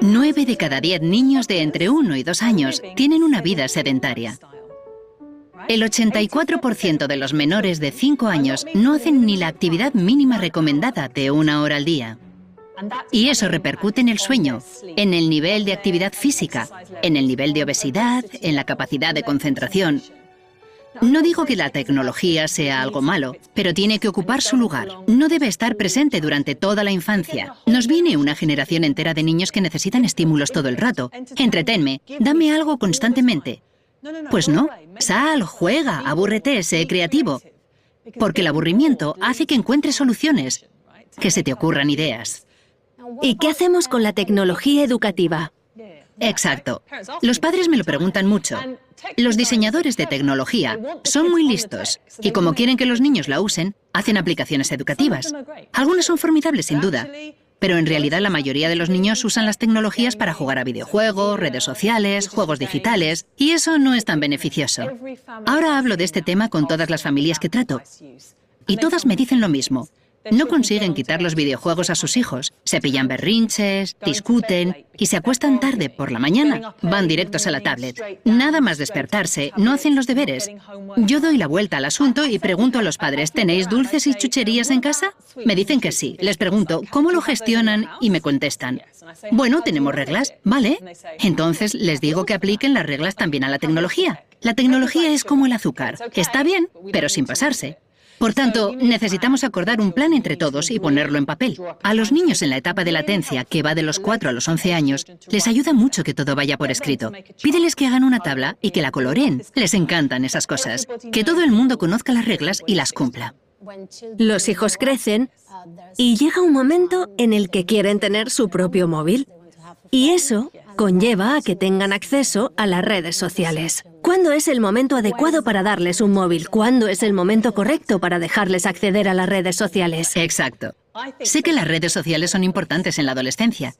9 de cada 10 niños de entre 1 y 2 años tienen una vida sedentaria. El 84% de los menores de 5 años no hacen ni la actividad mínima recomendada de una hora al día. Y eso repercute en el sueño, en el nivel de actividad física, en el nivel de obesidad, en la capacidad de concentración. No digo que la tecnología sea algo malo, pero tiene que ocupar su lugar. No debe estar presente durante toda la infancia. Nos viene una generación entera de niños que necesitan estímulos todo el rato. Entretenme, dame algo constantemente. Pues no, sal, juega, abúrrete, sé creativo. Porque el aburrimiento hace que encuentres soluciones, que se te ocurran ideas. ¿Y qué hacemos con la tecnología educativa? Exacto. Los padres me lo preguntan mucho. Los diseñadores de tecnología son muy listos y como quieren que los niños la usen, hacen aplicaciones educativas. Algunas son formidables sin duda, pero en realidad la mayoría de los niños usan las tecnologías para jugar a videojuegos, redes sociales, juegos digitales, y eso no es tan beneficioso. Ahora hablo de este tema con todas las familias que trato, y todas me dicen lo mismo. No consiguen quitar los videojuegos a sus hijos. Se pillan berrinches, discuten y se acuestan tarde por la mañana. Van directos a la tablet. Nada más despertarse, no hacen los deberes. Yo doy la vuelta al asunto y pregunto a los padres, ¿tenéis dulces y chucherías en casa? Me dicen que sí. Les pregunto, ¿cómo lo gestionan? Y me contestan, bueno, tenemos reglas, ¿vale? Entonces les digo que apliquen las reglas también a la tecnología. La tecnología es como el azúcar. Está bien, pero sin pasarse. Por tanto, necesitamos acordar un plan entre todos y ponerlo en papel. A los niños en la etapa de latencia, que va de los 4 a los 11 años, les ayuda mucho que todo vaya por escrito. Pídeles que hagan una tabla y que la coloreen. Les encantan esas cosas. Que todo el mundo conozca las reglas y las cumpla. Los hijos crecen y llega un momento en el que quieren tener su propio móvil. Y eso conlleva a que tengan acceso a las redes sociales. ¿Cuándo es el momento adecuado para darles un móvil? ¿Cuándo es el momento correcto para dejarles acceder a las redes sociales? Exacto. Sé que las redes sociales son importantes en la adolescencia,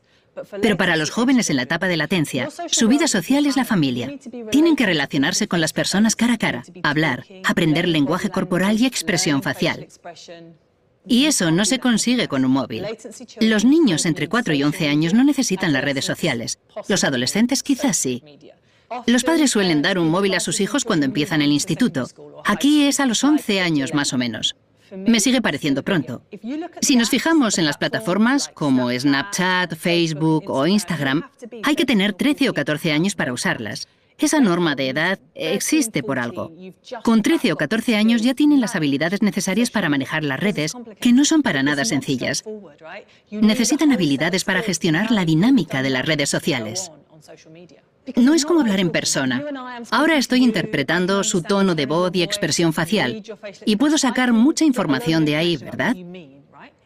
pero para los jóvenes en la etapa de latencia, su vida social es la familia. Tienen que relacionarse con las personas cara a cara, hablar, aprender lenguaje corporal y expresión facial. Y eso no se consigue con un móvil. Los niños entre 4 y 11 años no necesitan las redes sociales. Los adolescentes quizás sí. Los padres suelen dar un móvil a sus hijos cuando empiezan el instituto. Aquí es a los 11 años más o menos. Me sigue pareciendo pronto. Si nos fijamos en las plataformas como Snapchat, Facebook o Instagram, hay que tener 13 o 14 años para usarlas. Esa norma de edad existe por algo. Con 13 o 14 años ya tienen las habilidades necesarias para manejar las redes, que no son para nada sencillas. Necesitan habilidades para gestionar la dinámica de las redes sociales. No es como hablar en persona. Ahora estoy interpretando su tono de voz y expresión facial, y puedo sacar mucha información de ahí, ¿verdad?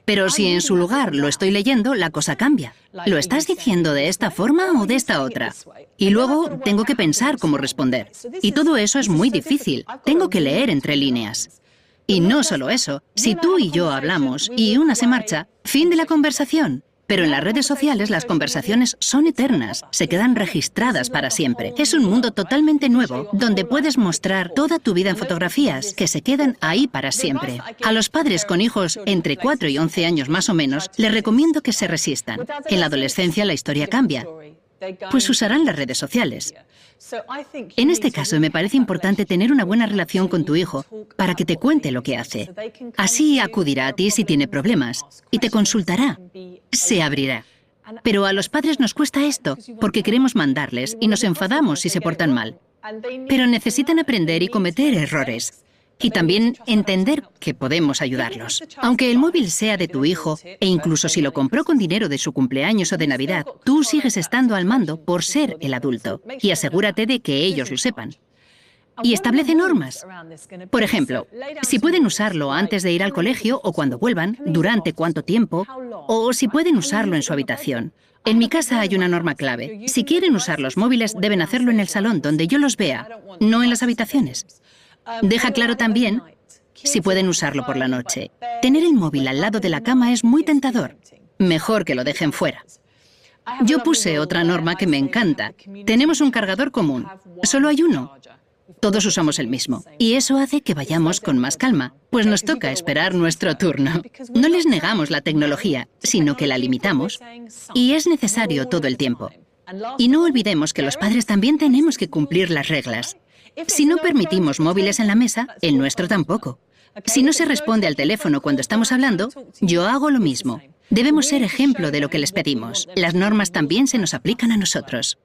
Pero si en su lugar lo estoy leyendo, la cosa cambia. ¿Lo estás diciendo de esta forma o de esta otra? Y luego tengo que pensar cómo responder. Y todo eso es muy difícil. Tengo que leer entre líneas. Y no solo eso, si tú y yo hablamos y una se marcha, fin de la conversación. Pero en las redes sociales las conversaciones son eternas, se quedan registradas para siempre. Es un mundo totalmente nuevo donde puedes mostrar toda tu vida en fotografías que se quedan ahí para siempre. A los padres con hijos entre 4 y 11 años más o menos, les recomiendo que se resistan. En la adolescencia la historia cambia pues usarán las redes sociales. En este caso, me parece importante tener una buena relación con tu hijo para que te cuente lo que hace. Así acudirá a ti si tiene problemas y te consultará. Se abrirá. Pero a los padres nos cuesta esto porque queremos mandarles y nos enfadamos si se portan mal. Pero necesitan aprender y cometer errores y también entender que podemos ayudarlos. Aunque el móvil sea de tu hijo, e incluso si lo compró con dinero de su cumpleaños o de Navidad, tú sigues estando al mando por ser el adulto. Y asegúrate de que ellos lo sepan. Y establece normas. Por ejemplo, si pueden usarlo antes de ir al colegio o cuando vuelvan, durante cuánto tiempo, o si pueden usarlo en su habitación. En mi casa hay una norma clave. Si quieren usar los móviles, deben hacerlo en el salón, donde yo los vea, no en las habitaciones. Deja claro también si pueden usarlo por la noche. Tener el móvil al lado de la cama es muy tentador. Mejor que lo dejen fuera. Yo puse otra norma que me encanta. Tenemos un cargador común. Solo hay uno. Todos usamos el mismo. Y eso hace que vayamos con más calma, pues nos toca esperar nuestro turno. No les negamos la tecnología, sino que la limitamos. Y es necesario todo el tiempo. Y no olvidemos que los padres también tenemos que cumplir las reglas. Si no permitimos móviles en la mesa, el nuestro tampoco. Si no se responde al teléfono cuando estamos hablando, yo hago lo mismo. Debemos ser ejemplo de lo que les pedimos. Las normas también se nos aplican a nosotros.